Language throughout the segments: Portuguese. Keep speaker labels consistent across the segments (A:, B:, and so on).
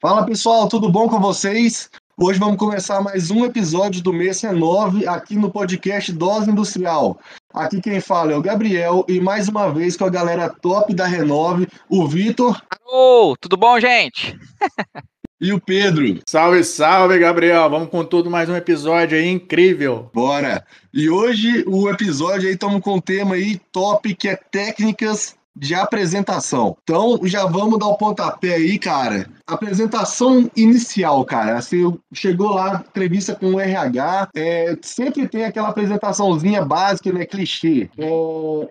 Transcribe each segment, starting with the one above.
A: Fala pessoal, tudo bom com vocês? Hoje vamos começar mais um episódio do Mês Renove aqui no podcast Dose Industrial. Aqui quem fala é o Gabriel e mais uma vez com a galera top da Renove, o Vitor.
B: Alô, tudo bom, gente?
A: e o Pedro.
C: Salve, salve, Gabriel. Vamos com tudo mais um episódio aí incrível.
A: Bora. E hoje o episódio aí estamos com um tema aí top que é técnicas de apresentação. Então, já vamos dar o pontapé aí, cara. Apresentação inicial, cara. Você chegou lá, entrevista com o RH, é, sempre tem aquela apresentaçãozinha básica, né? Clichê. É,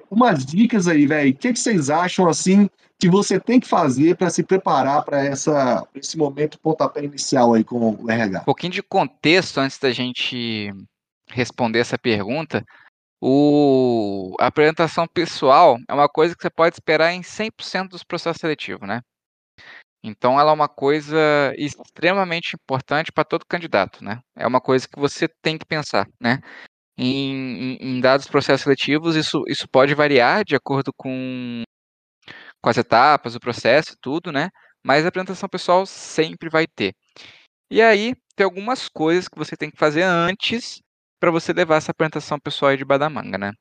A: umas dicas aí, velho. O que, que vocês acham, assim, que você tem que fazer para se preparar para esse momento pontapé inicial aí com o RH?
B: Um pouquinho de contexto antes da gente responder essa pergunta. O, a apresentação pessoal é uma coisa que você pode esperar em 100% dos processos seletivos, né? Então, ela é uma coisa extremamente importante para todo candidato, né? É uma coisa que você tem que pensar, né? Em, em, dados processos seletivos, isso, isso pode variar de acordo com, com as etapas, o processo tudo, né? Mas a apresentação pessoal sempre vai ter. E aí, tem algumas coisas que você tem que fazer antes para você levar essa apresentação pessoal aí de badamanga, né?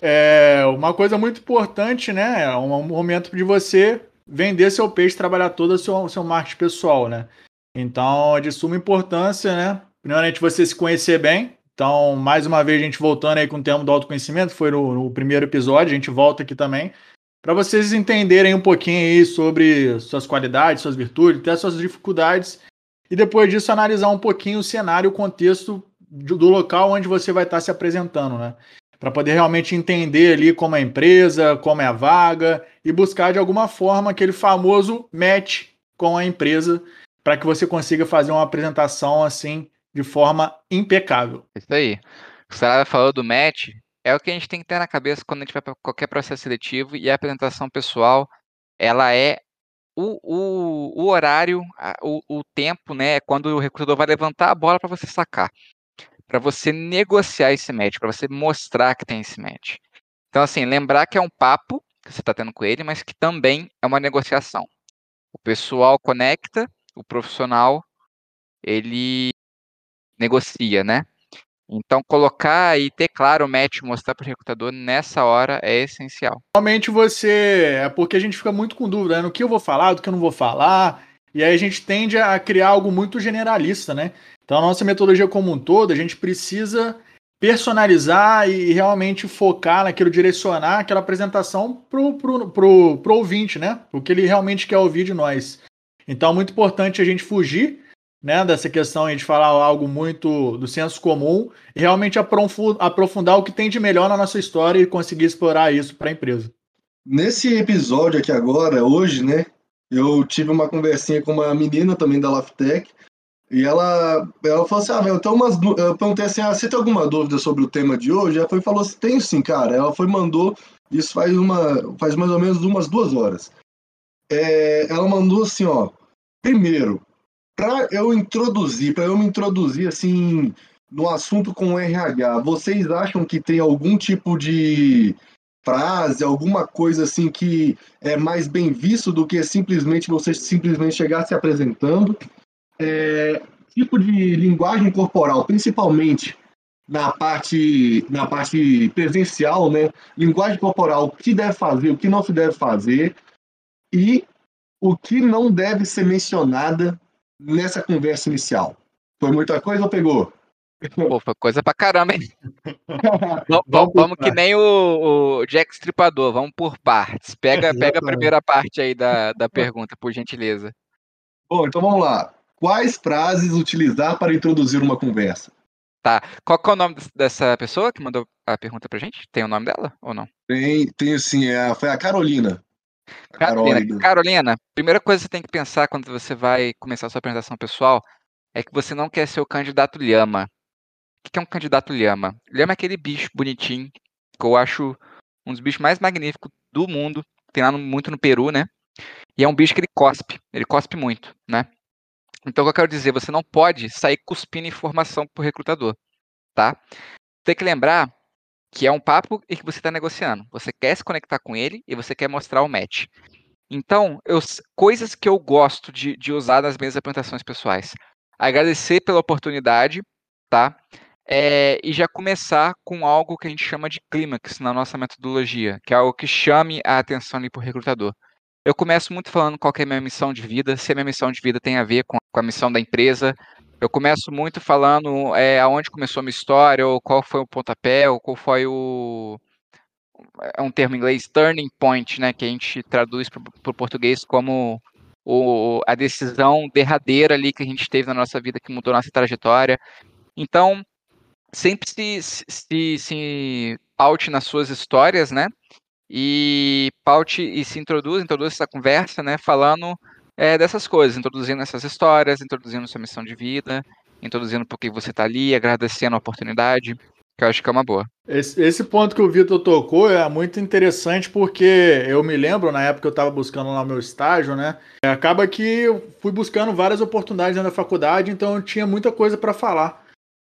C: É uma coisa muito importante, né? É um momento de você vender seu peixe, trabalhar todo o seu, seu marketing pessoal, né? Então, é de suma importância, né? Primeiramente, você se conhecer bem. Então, mais uma vez, a gente voltando aí com o termo do autoconhecimento, foi no, no primeiro episódio, a gente volta aqui também, para vocês entenderem um pouquinho aí sobre suas qualidades, suas virtudes, até suas dificuldades, e depois disso analisar um pouquinho o cenário, o contexto do local onde você vai estar se apresentando, né? Para poder realmente entender ali como é a empresa, como é a vaga e buscar de alguma forma aquele famoso match com a empresa para que você consiga fazer uma apresentação assim de forma impecável.
B: Isso aí. O Sarada falou do match, é o que a gente tem que ter na cabeça quando a gente vai para qualquer processo seletivo e a apresentação pessoal, ela é o, o, o horário, o, o tempo, né, é quando o recrutador vai levantar a bola para você sacar para você negociar esse match, para você mostrar que tem esse match. Então, assim, lembrar que é um papo que você está tendo com ele, mas que também é uma negociação. O pessoal conecta, o profissional ele negocia, né? Então, colocar e ter claro o match, mostrar para o recrutador nessa hora é essencial.
C: Realmente você. É porque a gente fica muito com dúvida né? no que eu vou falar, do que eu não vou falar. E aí a gente tende a criar algo muito generalista, né? Então, a nossa metodologia como um todo, a gente precisa personalizar e realmente focar naquilo, direcionar aquela apresentação pro, pro, pro, pro ouvinte, né? O que ele realmente quer ouvir de nós. Então, é muito importante a gente fugir né, dessa questão de falar algo muito do senso comum e realmente aprofundar o que tem de melhor na nossa história e conseguir explorar isso para a empresa.
A: Nesse episódio aqui agora, hoje, né, eu tive uma conversinha com uma menina também da Laftec e ela, ela falou assim: Ah, eu tenho umas. Eu perguntei assim: Ah, você tem alguma dúvida sobre o tema de hoje? Ela foi falou assim: Tenho sim, cara. Ela foi mandou. Isso faz, uma, faz mais ou menos umas duas horas. É, ela mandou assim: Ó, primeiro, para eu introduzir, para eu me introduzir assim no assunto com o RH, vocês acham que tem algum tipo de frase, alguma coisa assim que é mais bem visto do que simplesmente você simplesmente chegar se apresentando? é, tipo de linguagem corporal, principalmente na parte, na parte presencial, né? Linguagem corporal, o que deve fazer, o que não se deve fazer e o que não deve ser mencionada nessa conversa inicial. Foi muita coisa ou pegou?
B: Pô, foi coisa pra caramba, hein? vamos, vamos que nem o, o, Jack Stripador, vamos por partes. Pega, pega a primeira parte aí da, da pergunta, por gentileza.
A: Bom, então vamos lá. Quais frases utilizar para introduzir uma conversa?
B: Tá. Qual, qual é o nome dessa pessoa que mandou a pergunta pra gente? Tem o nome dela ou não?
A: Tem, tem sim. É, foi a Carolina.
B: A Carolina. Carolina, primeira coisa que você tem que pensar quando você vai começar a sua apresentação pessoal é que você não quer ser o candidato lhama. O que é um candidato lhama? Lhama é aquele bicho bonitinho que eu acho um dos bichos mais magníficos do mundo. Tem lá no, muito no Peru, né? E é um bicho que ele cospe. Ele cospe muito, né? Então, o que eu quero dizer, você não pode sair cuspindo informação para o recrutador, tá? Tem que lembrar que é um papo e que você está negociando. Você quer se conectar com ele e você quer mostrar o match. Então, eu, coisas que eu gosto de, de usar nas minhas apresentações pessoais. Agradecer pela oportunidade, tá? É, e já começar com algo que a gente chama de clímax na nossa metodologia, que é algo que chame a atenção para o recrutador. Eu começo muito falando qual é a minha missão de vida, se a minha missão de vida tem a ver com, com a missão da empresa. Eu começo muito falando é, aonde começou a minha história, ou qual foi o pontapé, ou qual foi o, é um termo em inglês, turning point, né, que a gente traduz para o português como o, a decisão derradeira ali que a gente teve na nossa vida que mudou nossa trajetória. Então, sempre se, se, se paute nas suas histórias, né? E paute e se introduz, introduz essa conversa, né? Falando é, dessas coisas, introduzindo essas histórias, introduzindo sua missão de vida, introduzindo por que você está ali, agradecendo a oportunidade que eu acho que é uma boa.
C: Esse, esse ponto que o Vitor tocou é muito interessante porque eu me lembro, na época que eu estava buscando lá o meu estágio, né? Acaba que eu fui buscando várias oportunidades na faculdade, então eu tinha muita coisa para falar.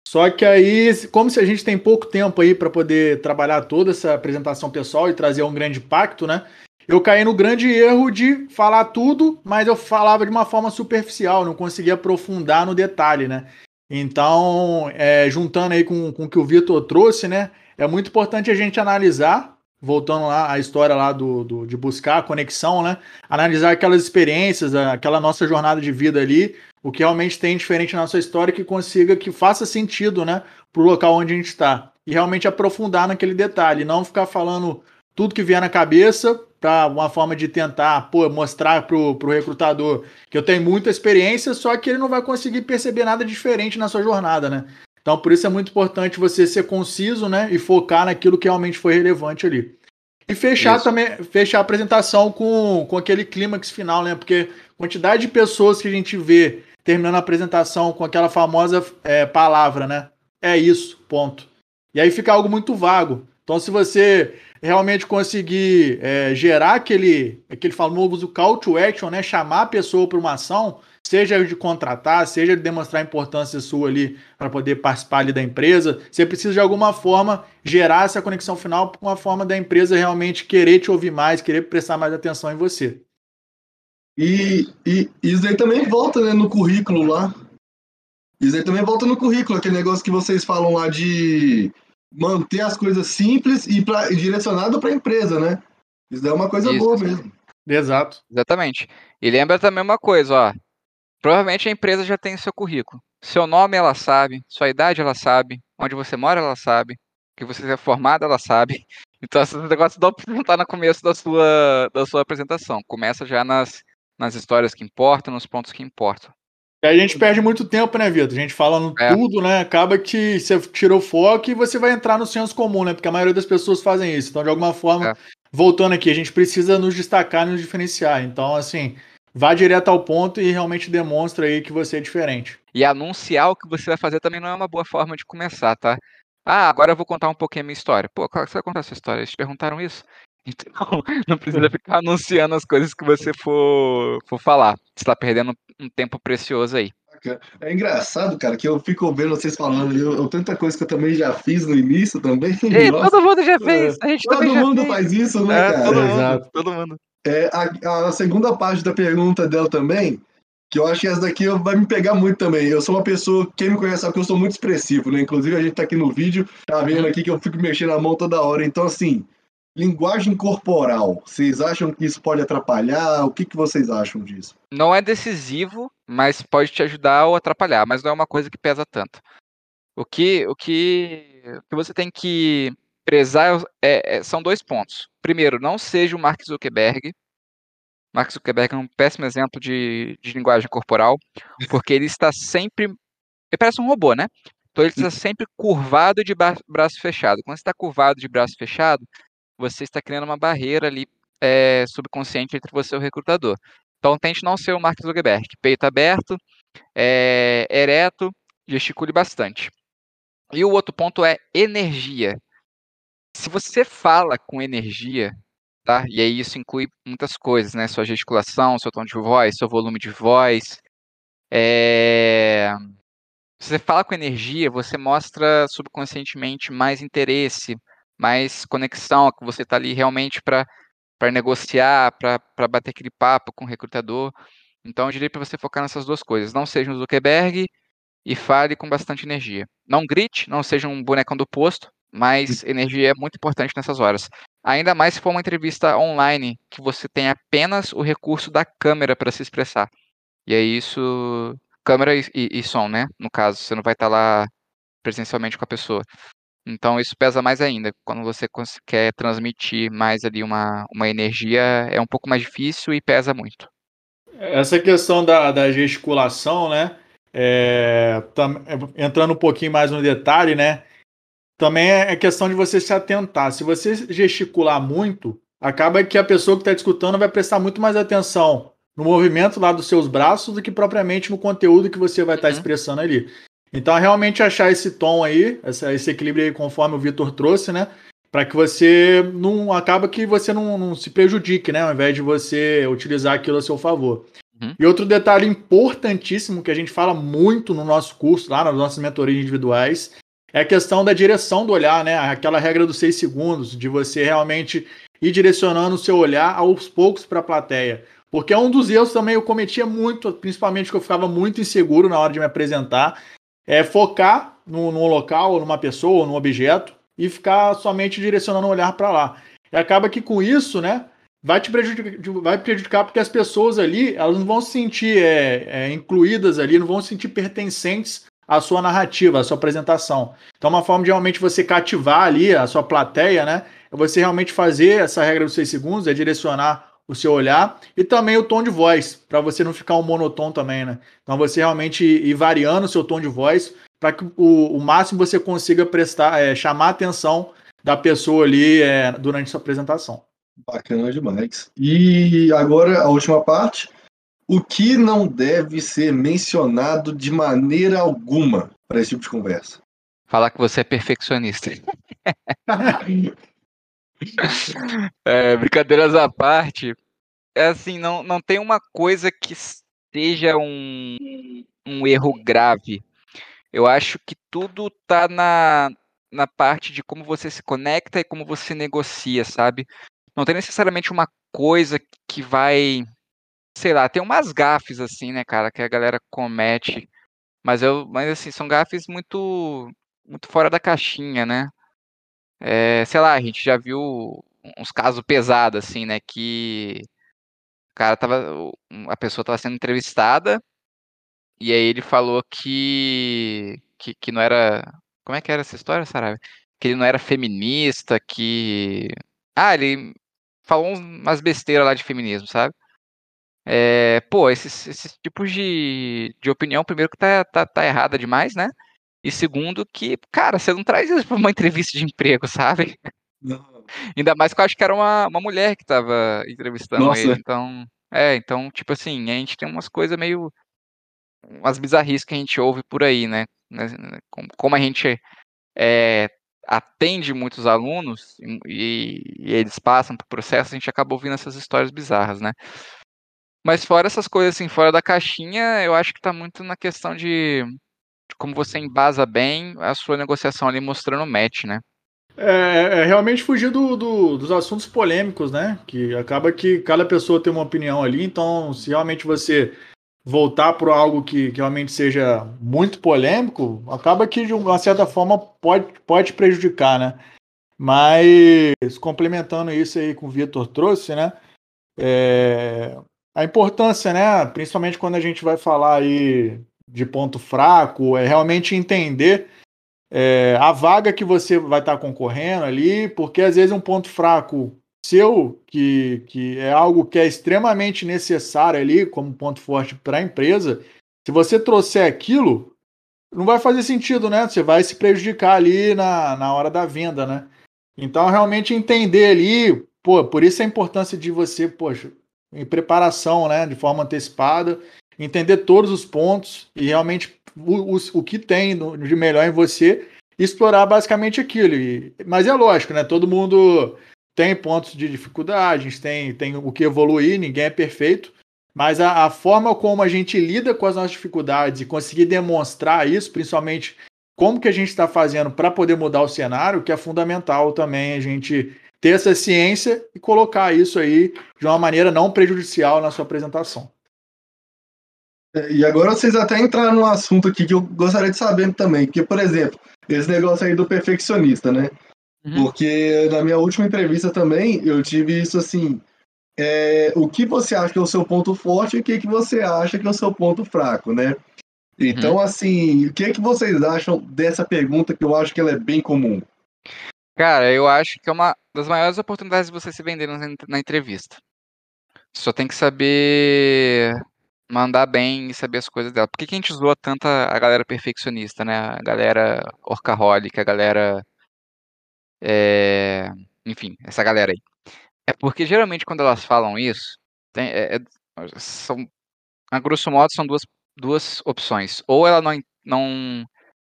C: Só que aí, como se a gente tem pouco tempo aí para poder trabalhar toda essa apresentação pessoal e trazer um grande impacto, né? Eu caí no grande erro de falar tudo, mas eu falava de uma forma superficial, não conseguia aprofundar no detalhe, né? Então, é, juntando aí com, com o que o Vitor trouxe, né? É muito importante a gente analisar, voltando lá à história lá do, do, de buscar a conexão, né? Analisar aquelas experiências, aquela nossa jornada de vida ali, o que realmente tem diferente na nossa história que consiga, que faça sentido, né? Para o local onde a gente está. E realmente aprofundar naquele detalhe, não ficar falando tudo que vier na cabeça para uma forma de tentar pô, mostrar para o recrutador que eu tenho muita experiência, só que ele não vai conseguir perceber nada diferente na sua jornada, né? Então, por isso é muito importante você ser conciso, né? E focar naquilo que realmente foi relevante ali. E fechar isso. também, fechar a apresentação com, com aquele clímax final, né? Porque quantidade de pessoas que a gente vê terminando a apresentação com aquela famosa é, palavra, né? É isso, ponto. E aí fica algo muito vago. Então, se você realmente conseguir é, gerar aquele, aquele famoso call to action, né? Chamar a pessoa para uma ação, seja de contratar, seja de demonstrar a importância sua ali para poder participar ali da empresa, você precisa de alguma forma gerar essa conexão final com uma forma da empresa realmente querer te ouvir mais, querer prestar mais atenção em você.
A: E, e isso aí também volta né, no currículo lá. Isso aí também volta no currículo, aquele negócio que vocês falam lá de manter as coisas simples e, pra, e direcionado para a empresa, né? Isso é uma coisa Isso. boa mesmo.
C: Exato.
B: Exatamente. E lembra também uma coisa, ó. Provavelmente a empresa já tem seu currículo. Seu nome ela sabe, sua idade ela sabe, onde você mora ela sabe, que você é formado ela sabe. Então esses negócios não precisam estar no começo da sua, da sua apresentação. Começa já nas, nas histórias que importam, nos pontos que importam.
C: E a gente perde muito tempo, né, Vitor? A gente falando é. tudo, né? Acaba que você tirou foco e você vai entrar no senso comum, né? Porque a maioria das pessoas fazem isso. Então, de alguma forma, é. voltando aqui, a gente precisa nos destacar e nos diferenciar. Então, assim, vá direto ao ponto e realmente demonstra aí que você é diferente.
B: E anunciar o que você vai fazer também não é uma boa forma de começar, tá? Ah, agora eu vou contar um pouquinho a minha história. Pô, qual você vai contar a sua história? Eles te perguntaram isso? Então, não precisa ficar anunciando as coisas que você for, for falar. Você está perdendo um tempo precioso aí.
A: É engraçado, cara, que eu fico vendo vocês falando, eu, eu tanta coisa que eu também já fiz no início também.
B: Ei, todo mundo já fez. A gente
A: todo mundo faz isso, né,
B: é,
A: cara?
B: Todo mundo, todo mundo.
A: É, a, a, segunda parte da pergunta dela também, que eu acho que essa daqui vai me pegar muito também. Eu sou uma pessoa, quem me conhece sabe que eu sou muito expressivo, né? Inclusive a gente tá aqui no vídeo, tá vendo aqui que eu fico mexendo a mão toda hora. Então, assim, Linguagem corporal, vocês acham que isso pode atrapalhar? O que, que vocês acham disso?
B: Não é decisivo, mas pode te ajudar ou atrapalhar, mas não é uma coisa que pesa tanto. O que, o que, o que você tem que prezar é, é, são dois pontos. Primeiro, não seja o Mark Zuckerberg. Mark Zuckerberg é um péssimo exemplo de, de linguagem corporal, porque ele está sempre. Ele parece um robô, né? Então ele está sempre curvado de braço fechado. Quando você está curvado de braço fechado, você está criando uma barreira ali é, subconsciente entre você e o recrutador. Então tente não ser o Mark Zuckerberg, peito aberto, é, ereto, gesticule bastante. E o outro ponto é energia. Se você fala com energia, tá? E aí isso inclui muitas coisas, né? Sua gesticulação, seu tom de voz, seu volume de voz. É... Se você fala com energia, você mostra subconscientemente mais interesse, mais conexão, que você está ali realmente para para negociar, para bater aquele papo com o recrutador. Então, eu diria para você focar nessas duas coisas. Não seja um Zuckerberg e fale com bastante energia. Não grite, não seja um bonecão do posto, mas energia é muito importante nessas horas. Ainda mais se for uma entrevista online, que você tem apenas o recurso da câmera para se expressar. E é isso. Câmera e, e, e, som, né? No caso, você não vai estar tá lá presencialmente com a pessoa. Então isso pesa mais ainda. Quando você quer transmitir mais ali uma, uma energia, é um pouco mais difícil e pesa muito.
C: Essa questão da, da gesticulação, né? É, tam, é, entrando um pouquinho mais no detalhe, né? Também é, é questão de você se atentar. Se você gesticular muito, acaba que a pessoa que está escutando vai prestar muito mais atenção no movimento lá dos seus braços do que propriamente no conteúdo que você vai estar tá uhum. expressando ali. Então, realmente achar esse tom aí, esse equilíbrio aí, conforme o Vitor trouxe, né? Para que você não acaba que você não, não, se prejudique, né? Ao invés de você utilizar aquilo a seu favor. Uhum. E outro detalhe importantíssimo que a gente fala muito no nosso curso, lá nas nossas mentorias individuais, é a questão da direção do olhar, né? Aquela regra dos seis segundos, de você realmente ir direcionando o seu olhar aos poucos para a plateia. Porque é um dos erros também eu cometia muito, principalmente que eu ficava muito inseguro na hora de me apresentar, é focar no, no local, numa pessoa, ou num objeto, e ficar somente direcionando o olhar para lá. E acaba que com isso, né, vai te prejudicar, vai prejudicar porque as pessoas ali, elas não vão se sentir é, é, incluídas ali, não vão se sentir pertencentes à sua narrativa, à sua apresentação. Então, uma forma de realmente você cativar ali a sua plateia, né, é você realmente fazer essa regra dos seis segundos, é direcionar o seu olhar e também o tom de voz, para você não ficar um monotom também, né? Então você realmente ir variando o seu tom de voz para que o, o máximo você consiga prestar, é, chamar a atenção da pessoa ali é, durante sua apresentação.
A: Bacana demais. E agora a última parte. O que não deve ser mencionado de maneira alguma para esse tipo de conversa?
B: Falar que você é perfeccionista. É, brincadeiras à parte, é assim, não, não tem uma coisa que seja um, um erro grave. Eu acho que tudo tá na, na parte de como você se conecta e como você negocia, sabe? Não tem necessariamente uma coisa que vai, sei lá, tem umas gafes assim, né, cara, que a galera comete, mas eu, mas assim, são gafes muito muito fora da caixinha, né? É, sei lá, a gente já viu uns casos pesados, assim, né? Que o cara tava. A pessoa tava sendo entrevistada e aí ele falou que. que, que não era. Como é que era essa história, Saraiva? Que ele não era feminista, que. Ah, ele falou umas besteiras lá de feminismo, sabe? É, pô, esses, esses tipos de, de opinião, primeiro que tá, tá, tá errada demais, né? E segundo, que, cara, você não traz isso para uma entrevista de emprego, sabe? Não. Ainda mais que eu acho que era uma, uma mulher que estava entrevistando Nossa. ele. Então, é, então, tipo assim, a gente tem umas coisas meio. umas bizarrices que a gente ouve por aí, né? né como a gente é, atende muitos alunos e, e, eles passam por processo, a gente acaba ouvindo essas histórias bizarras, né? Mas fora essas coisas assim, fora da caixinha, eu acho que tá muito na questão de como você embasa bem a sua negociação ali mostrando o match, né?
C: É, é realmente fugir do, do, dos assuntos polêmicos, né? Que acaba que cada pessoa tem uma opinião ali, então se realmente você voltar para algo que, que, realmente seja muito polêmico, acaba que de uma certa forma pode, pode prejudicar, né? Mas complementando isso aí que o Vitor trouxe, né? É, a importância, né? Principalmente quando a gente vai falar aí de ponto fraco, é realmente entender é, a vaga que você vai estar concorrendo ali, porque às vezes um ponto fraco seu, que, que é algo que é extremamente necessário ali como ponto forte para a empresa, se você trouxer aquilo, não vai fazer sentido, né? Você vai se prejudicar ali na, na hora da venda, né? Então, realmente entender ali, pô, por isso a importância de você, poxa, em preparação, né, de forma antecipada, entender todos os pontos e realmente o, o, o que tem de melhor em você explorar basicamente aquilo. E, mas é lógico, né? Todo mundo tem pontos de dificuldade, tem, tem o que evoluir, ninguém é perfeito. Mas a, a, forma como a gente lida com as nossas dificuldades e conseguir demonstrar isso, principalmente como que a gente está fazendo para poder mudar o cenário, que é fundamental também a gente ter essa ciência e colocar isso aí de uma maneira não prejudicial na sua apresentação.
A: É, e agora vocês até entraram num assunto aqui que eu gostaria de saber também, que, por exemplo, esse negócio aí do perfeccionista, né? Uhum. Porque na minha última entrevista também eu tive isso assim. É, o que você acha que é o seu ponto forte e o que, que você acha que é o seu ponto fraco, né? Então, uhum. assim, o que, que vocês acham dessa pergunta que eu acho que ela é bem comum?
B: Cara, eu acho que é uma das maiores oportunidades de você se vender na, entrevista. Só tem que saber mandar bem e saber as coisas dela. Por que, que a gente zoa tanto a galera perfeccionista, né? A galera orcaholic, a galera. É... Enfim, essa galera aí. É porque geralmente quando elas falam isso, tem, é, é, são, a grosso modo, são duas, duas opções. Ou ela não, não,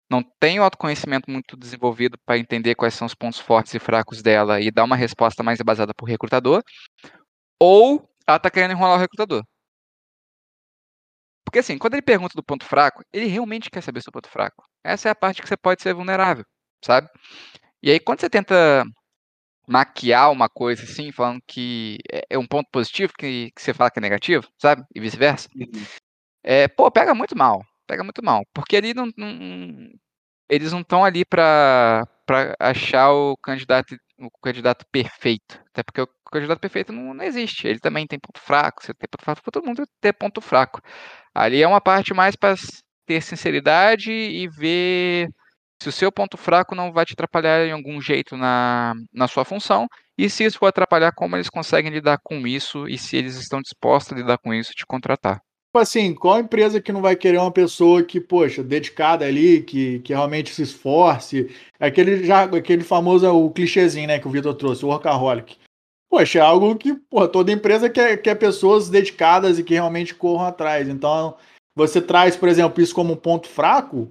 B: não tem o autoconhecimento muito desenvolvido para entender quais são os pontos fortes e fracos dela e dar uma resposta mais embasada para o recrutador, ou ela está querendo enrolar o recrutador. Porque assim, quando ele pergunta do ponto fraco, ele realmente quer saber seu ponto fraco. Essa é a parte que você pode ser vulnerável, sabe? E aí quando você tenta maquiar uma coisa assim, falando que é, é um ponto positivo que, que você fala que é negativo, sabe? E vice-versa. Uhum. É, pô, pega muito mal. Pega muito mal. Porque ali não, não eles não estão ali para achar o candidato o candidato perfeito. Até porque o candidato perfeito não, não existe. Ele também tem ponto fraco. Você tem ponto fraco, todo mundo tem ponto fraco. Ali é uma parte mais para ter sinceridade e ver se o seu ponto fraco não vai te atrapalhar em algum jeito na, na sua função. E se isso for atrapalhar, como eles conseguem lidar com isso e se eles estão dispostos a lidar com isso te contratar.
C: Tipo assim, qual empresa que não vai querer uma pessoa que, poxa, dedicada ali, que, que realmente se esforce? Aquele, já, aquele famoso, o clichêzinho, né, que o Vitor trouxe, o workaholic. Poxa, é algo que, pô, toda empresa quer, quer pessoas dedicadas e que realmente corram atrás. Então, você traz, por exemplo, isso como um ponto fraco,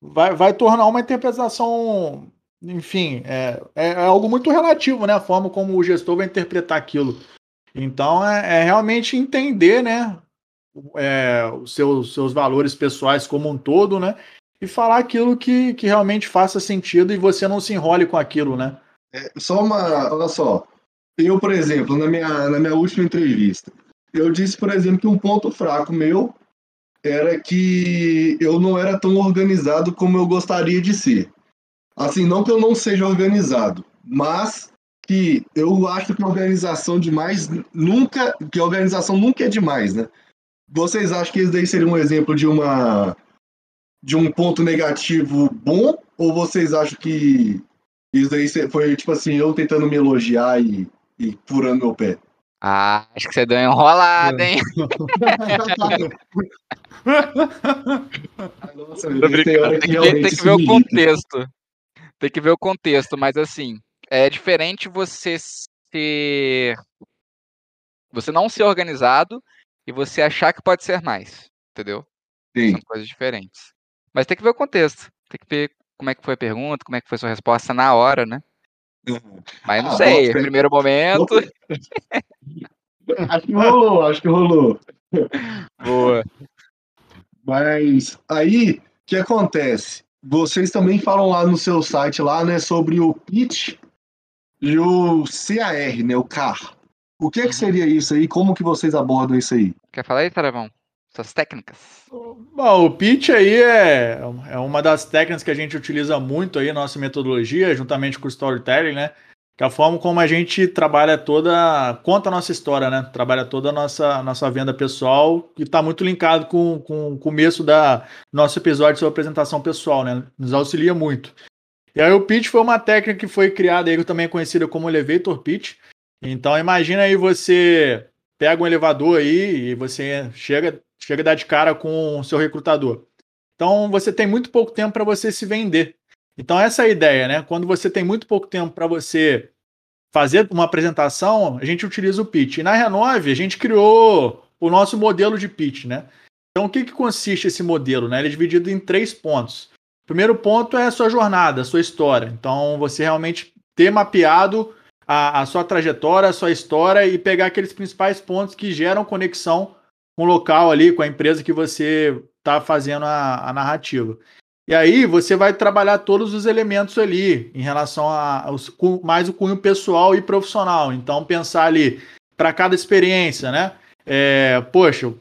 C: vai, vai tornar uma interpretação, enfim, é, é, é algo muito relativo, né? A forma como o gestor vai interpretar aquilo. Então, é, é realmente entender, né? É, os seus, seus valores pessoais como um todo, né? E falar aquilo que, que realmente faça sentido e você não se enrole com aquilo, né?
A: É, só uma. Olha só. Eu, por exemplo, na minha, na minha última entrevista, eu disse, por exemplo, que um ponto fraco meu era que eu não era tão organizado como eu gostaria de ser. Assim, não que eu não seja organizado, mas que eu acho que organização demais nunca, que organização nunca é demais, né? Vocês acham que isso daí seria um exemplo de uma de um ponto negativo bom? Ou vocês acham que isso daí foi tipo assim, eu tentando me elogiar e, e furando meu pé?
B: Ah, acho que você deu enrolada, hein? Nossa, tem, tem, que ver, tem que ver o contexto. Tem que ver o contexto, mas assim, é diferente você ser. Você não ser organizado e você achar que pode ser mais, entendeu? Sim. São coisas diferentes. Mas tem que ver o contexto, tem que ver como é que foi a pergunta, como é que foi a sua resposta na hora, né? Uhum. Mas não ah, sei, primeiro momento.
A: acho que rolou, acho que rolou.
B: Boa.
A: Mas aí, o que acontece? Vocês também falam lá no seu site lá, né, sobre o pitch e o CAR, né, o CAR. O que, é que seria isso aí? Como que vocês abordam isso aí?
B: Quer falar aí, Taravão? Suas técnicas.
C: Bom, o pitch aí é, é uma das técnicas que a gente utiliza muito aí na nossa metodologia, juntamente com o storytelling, né? Que é a forma como a gente trabalha toda, conta a nossa história, né? Trabalha toda a nossa, nossa venda pessoal, e está muito linkado com, com o começo da nosso episódio sobre apresentação pessoal, né? Nos auxilia muito. E aí o pitch foi uma técnica que foi criada aí, também é conhecida como elevator pitch, então imagina aí você pega um elevador aí e você chega, chega a dar de cara com o seu recrutador. Então você tem muito pouco tempo para você se vender. Então essa é a ideia, né? Quando você tem muito pouco tempo para você fazer uma apresentação, a gente utiliza o pitch. E na Renove a gente criou o nosso modelo de pitch, né? Então o que, que consiste esse modelo? Né? Ele é dividido em três pontos. O primeiro ponto é a sua jornada, a sua história. Então você realmente ter mapeado a, a sua trajetória, a sua história e pegar aqueles principais pontos que geram conexão com o local ali, com a empresa que você está fazendo a, a, narrativa. E aí você vai trabalhar todos os elementos ali em relação a, mais o cunho pessoal e profissional. Então pensar ali para cada experiência, né? É, poxa,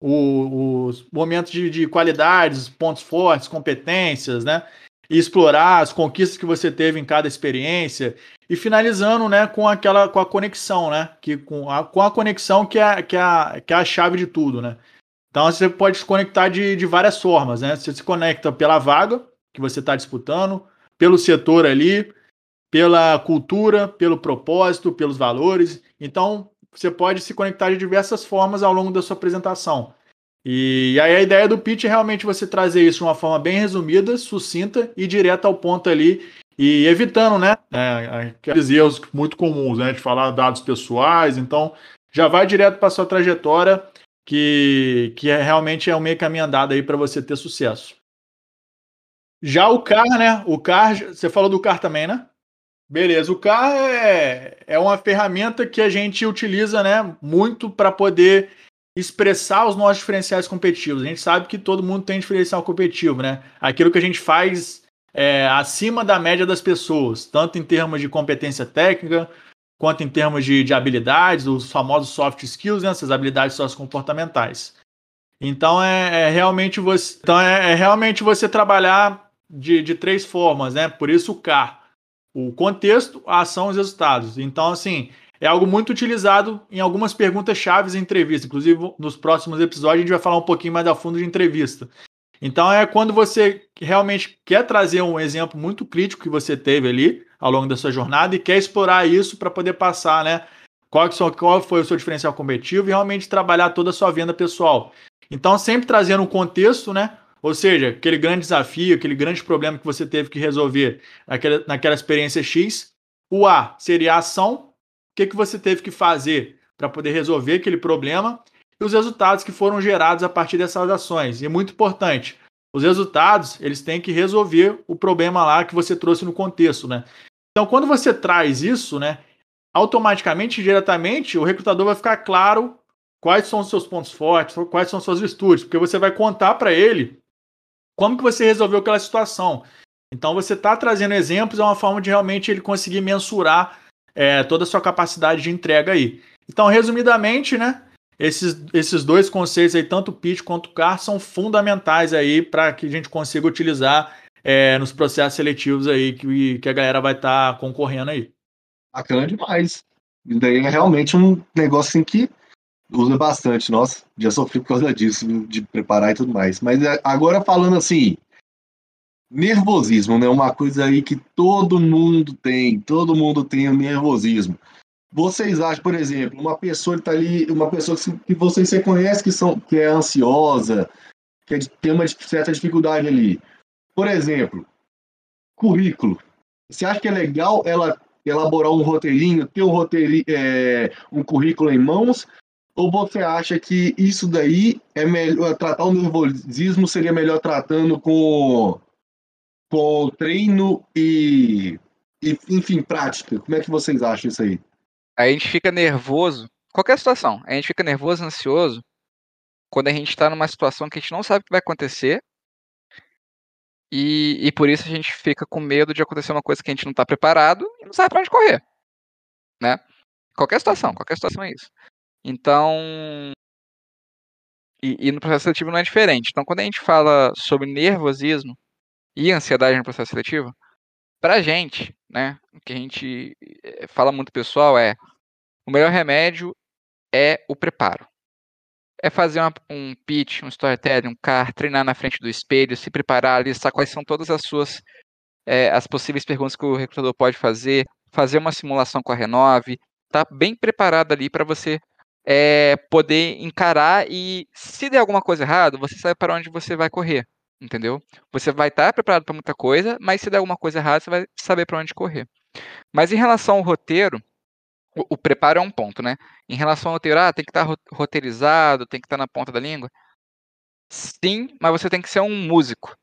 C: o, os momentos de, de qualidades, pontos fortes, competências, né? E explorar as conquistas que você teve em cada experiência e finalizando, né, com aquela com a conexão, né, que com a, com a conexão que é, que, é a, que é a chave de tudo, né. Então você pode se conectar de, de várias formas, né? Você se conecta pela vaga que você está disputando, pelo setor ali, pela cultura, pelo propósito, pelos valores. Então você pode se conectar de diversas formas ao longo da sua apresentação. E aí a ideia do pitch é realmente você trazer isso de uma forma bem resumida, sucinta e direta ao ponto ali e evitando, né, é, aqueles erros muito comuns, né, de falar dados pessoais. Então já vai direto para sua trajetória que, que é, realmente é um meio caminho andado aí para você ter sucesso. Já o CAR, né? O CAR, você falou do CAR também, né? Beleza, o CAR é, é uma ferramenta que a gente utiliza né, muito para poder expressar os nossos diferenciais competitivos. A gente sabe que todo mundo tem diferencial competitivo, né? Aquilo que a gente faz é, acima da média das pessoas, tanto em termos de competência técnica, quanto em termos de, de habilidades, os famosos soft skills, né, essas habilidades sociocomportamentais. Então é, é, realmente você, então é, é, realmente você trabalhar de, de três formas, né? Por isso o CAR, o contexto, a ação os resultados. Então assim é algo muito utilizado em algumas perguntas chaves em entrevista. Inclusive nos próximos episódios a gente vai falar um pouquinho mais a fundo de entrevista. Então é quando você realmente quer trazer um exemplo muito crítico que você teve ali ao longo da sua jornada e quer explorar isso para poder passar, né? Qual, que, qual foi o seu diferencial competitivo e realmente trabalhar toda a sua venda pessoal. Então, sempre trazendo um contexto, né? Ou seja, aquele grande desafio, aquele grande problema que você teve que resolver naquela, naquela experiência X. O A seria a ação, o que, que você teve que fazer para poder resolver aquele problema e os resultados que foram gerados a partir dessas ações. E muito importante, os resultados eles têm que resolver o problema lá que você trouxe no contexto, né? Então, quando você traz isso, né, automaticamente, diretamente, o recrutador vai ficar claro quais são os seus pontos fortes, quais são as suas virtudes, porque você vai contar para ele como que você resolveu aquela situação. Então, você está trazendo exemplos, é uma forma de realmente ele conseguir mensurar é, toda a sua capacidade de entrega aí. Então, resumidamente, né, esses, esses dois conceitos aí, tanto o pitch quanto o CAR, são fundamentais aí para que a gente consiga utilizar é, nos processos seletivos aí que, que a galera vai estar tá concorrendo aí.
A: Bacana demais. Isso daí é realmente um negócio assim, que usa bastante. Nossa, já sofri por causa disso, de preparar e tudo mais. Mas é, agora falando assim, nervosismo, né? Uma coisa aí que todo mundo tem, todo mundo tem o nervosismo. Vocês acham, por exemplo, uma pessoa que tá ali, uma pessoa que vocês reconhecem que, são, que é ansiosa, que tem uma certa dificuldade ali. Por exemplo, currículo. Você acha que é legal ela elaborar um roteirinho, ter um roteirinho, é, um currículo em mãos? Ou você acha que isso daí é melhor tratar o nervosismo seria melhor tratando com com treino e, e enfim prática? Como é que vocês acham isso aí?
B: A gente fica nervoso, qualquer situação, a gente fica nervoso, ansioso quando a gente está numa situação que a gente não sabe o que vai acontecer e, e por isso a gente fica com medo de acontecer uma coisa que a gente não está preparado e não sabe para onde correr. Né? Qualquer situação, qualquer situação é isso. Então. E, e no processo seletivo não é diferente. Então, quando a gente fala sobre nervosismo e ansiedade no processo seletivo, pra gente, né, o que a gente eh, fala muito pessoal é o melhor remédio é o preparo. É fazer uma, um pitch, um storytelling, um car, treinar na frente do espelho, se preparar, listar quais são todas as suas é, as possíveis perguntas que o recrutador pode fazer, fazer uma simulação com a Renove, tá bem preparado ali para você é, poder encarar e se der alguma coisa errada, você sabe para onde você vai correr, entendeu? Você vai estar tá preparado para muita coisa, mas se der alguma coisa errada, você vai saber para onde correr. Mas em relação ao roteiro, o, o, preparo é um ponto, né? Em relação ao roteiro, ah, tem que estar tá roteirizado, tem que estar tá na ponta da língua. Sim, mas você tem que ser um músico.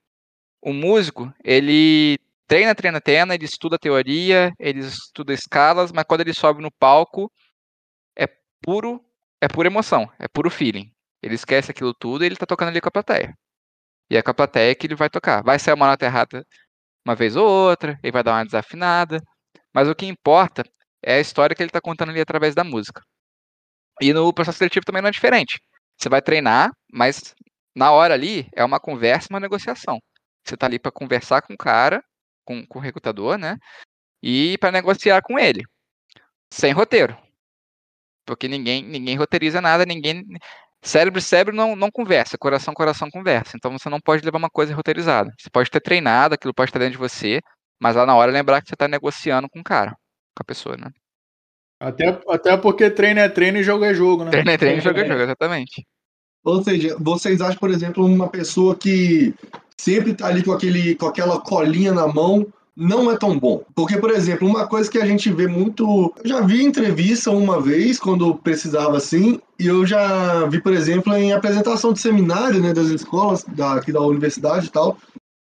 B: O músico, ele treina, treina, treina, ele estuda teoria, ele estuda escalas, mas quando ele sobe no palco, é puro, é pura emoção, é puro feeling. Ele esquece aquilo tudo e ele tá tocando ali com a plateia. E é com a plateia que ele vai tocar. Vai sair uma nota errada uma vez ou outra, ele vai dar uma desafinada, mas o que importa é a história que ele está contando ali através da música. E no processo seletivo também não é diferente. Você vai treinar, mas na hora ali é uma conversa, uma negociação. Você está ali para conversar com o cara, com, com o recrutador, né? E para negociar com ele, sem roteiro. Porque ninguém, ninguém roteiriza nada, ninguém. Cérebro e cérebro não, não conversa, coração coração conversa. Então você não pode levar uma coisa roteirizada. Você pode ter treinado, aquilo pode estar dentro de você, mas lá na hora lembrar que você está negociando com o cara, com a pessoa, né?
C: Até, até porque treino é treino e jogo é jogo, né?
B: Treino é treino e jogo é jogo, exatamente.
A: Ou seja, vocês acham, por exemplo, uma pessoa que sempre tá ali com, aquele, com aquela colinha na mão, não é tão bom. Porque, por exemplo, uma coisa que a gente vê muito. Eu já vi entrevista uma vez, quando precisava assim, e eu já vi, por exemplo, em apresentação de seminário, né, das escolas, da, aqui da universidade e tal,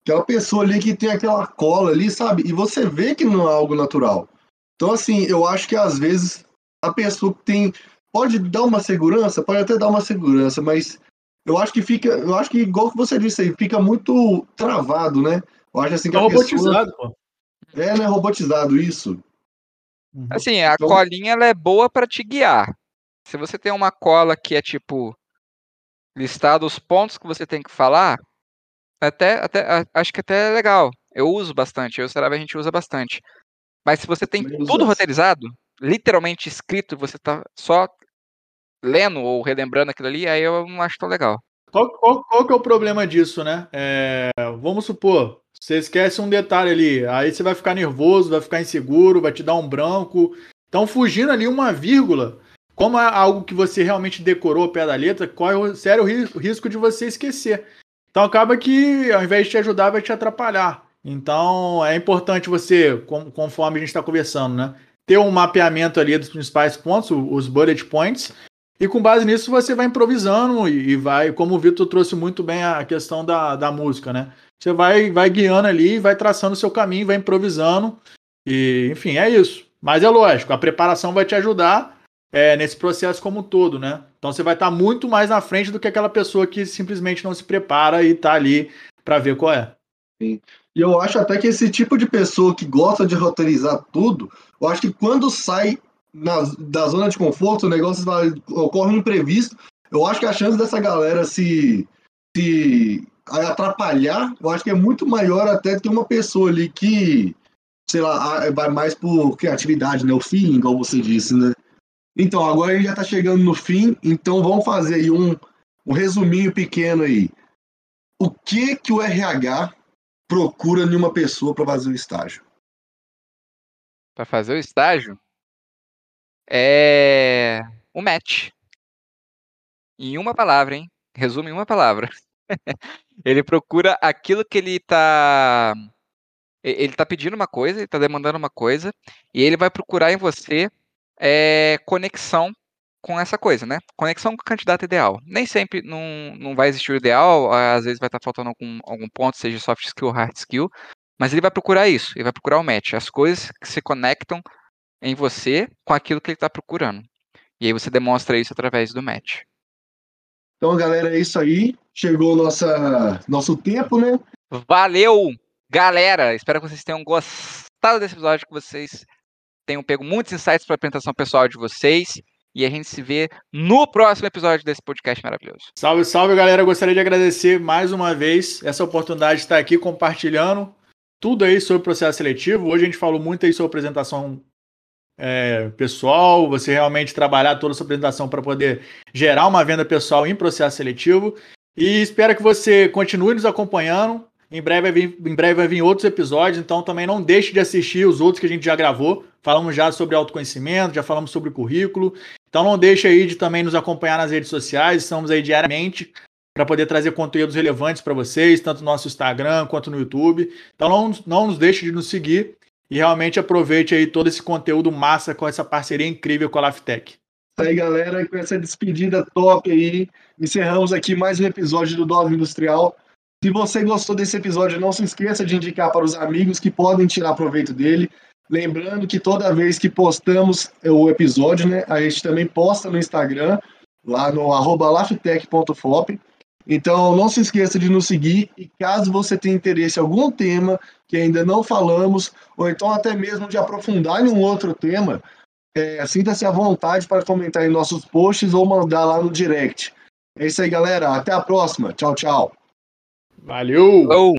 A: aquela pessoa ali que tem aquela cola ali, sabe? E você vê que não é algo natural. Então, assim, eu acho que às vezes a pessoa que tem. Pode dar uma segurança, pode até dar uma segurança, mas eu acho que fica. Eu acho que, igual que você disse aí, fica muito travado, né? Eu acho assim que
C: é
A: a
C: robotizado,
A: pessoa...
C: pô.
A: É, né? Robotizado isso.
C: Uhum.
B: Assim, a
A: Então-
B: colinha ela é boa para te guiar. Se você tem uma cola que é tipo listado os pontos que você tem que falar, até, até a- acho que até é legal. Eu uso bastante, eu e o a gente usa bastante. Mas se você tem
A: uso
B: tudo roteirizado, literalmente escrito, você tá só lendo ou relembrando aquilo ali, aí eu não acho tão legal.
C: Qual, qual, qual que é o problema disso, né? É, vamos supor, você esquece um detalhe ali, aí você vai ficar nervoso, vai ficar inseguro, vai te dar um branco. Então, fugindo ali uma vírgula, como é algo que você realmente decorou ao pé da letra, corre o sério ri- risco de você esquecer. Então, acaba que, ao invés de te ajudar, vai te atrapalhar. Então, é importante você, conforme a gente está conversando, né? Ter um mapeamento ali dos principais pontos, os bullet points, e com base nisso você vai improvisando e vai, como o Vitor trouxe muito bem a questão da, da música, né? Você vai, vai guiando ali, vai traçando o seu caminho, vai improvisando. E, enfim, é isso. Mas é lógico, a preparação vai te ajudar é, nesse processo como um todo, né? Então você vai estar muito mais na frente do que aquela pessoa que simplesmente não se prepara e tá ali para ver qual é.
A: E eu acho até que esse tipo de pessoa que gosta de roteirizar tudo, eu acho que quando sai na- da zona de conforto, o negócio vai, ocorre um imprevisto, eu acho que a chance dessa galera se, se atrapalhar, eu acho que é muito maior até que uma pessoa ali que, sei lá, vai mais por criatividade, né? O feeling, igual você disse, né? Então, agora a gente já tá chegando no fim, então vamos fazer aí um, um resuminho pequeno aí. O que que o RH procura em uma pessoa para fazer o estágio?
B: Para fazer o estágio é o match. Em uma palavra, hein? Resumo em uma palavra. Ele procura aquilo que ele tá ele tá pedindo uma coisa, ele tá demandando uma coisa, e ele vai procurar em você é, conexão com essa coisa, né? Conexão com o candidato ideal. Nem sempre não, não vai existir o ideal, às vezes vai estar faltando algum, algum ponto, seja soft skill ou hard skill, mas ele vai procurar isso, ele vai procurar o match, as coisas que se conectam em você com aquilo que ele está procurando. E aí você demonstra isso através do match.
A: Então, galera, é isso aí. Chegou nossa, nosso tempo, né?
B: Valeu, galera! Espero que vocês tenham gostado desse episódio, que vocês tenham pego muitos insights para a apresentação pessoal de vocês. E a gente se vê no próximo episódio desse podcast maravilhoso.
C: Salve, salve, galera. Eu Gostaria de agradecer mais uma vez essa oportunidade de estar aqui compartilhando tudo aí sobre o processo seletivo. Hoje a gente falou muito aí sobre apresentação é, pessoal, você realmente trabalhar toda a sua apresentação para poder gerar uma venda pessoal em processo seletivo. E espero que você continue nos acompanhando. Em breve, vai vir, em breve vai vir outros episódios, então também não deixe de assistir os outros que a gente já gravou. Falamos já sobre autoconhecimento, já falamos sobre currículo. Então não deixe aí de também nos acompanhar nas redes sociais, estamos aí diariamente para poder trazer conteúdos relevantes para vocês, tanto no nosso Instagram quanto no YouTube. Então não, não nos deixe de nos seguir e realmente aproveite aí todo esse conteúdo massa com essa parceria incrível com a Laftec.
A: Isso aí, galera, e com essa despedida top aí, encerramos aqui mais um episódio do Dose Industrial. Se você gostou desse episódio, não se esqueça de indicar para os amigos que podem tirar proveito dele. Lembrando que toda vez que postamos o episódio, né, a gente também posta no Instagram, lá no arroba laftec.fop. Então não se esqueça de nos seguir e caso você tenha interesse em algum tema que ainda não falamos, ou então até mesmo de aprofundar em um outro tema, é, sinta-se à vontade para comentar em nossos posts ou mandar lá no direct. É isso aí, galera. Até a próxima. Tchau, tchau.
C: Valeu!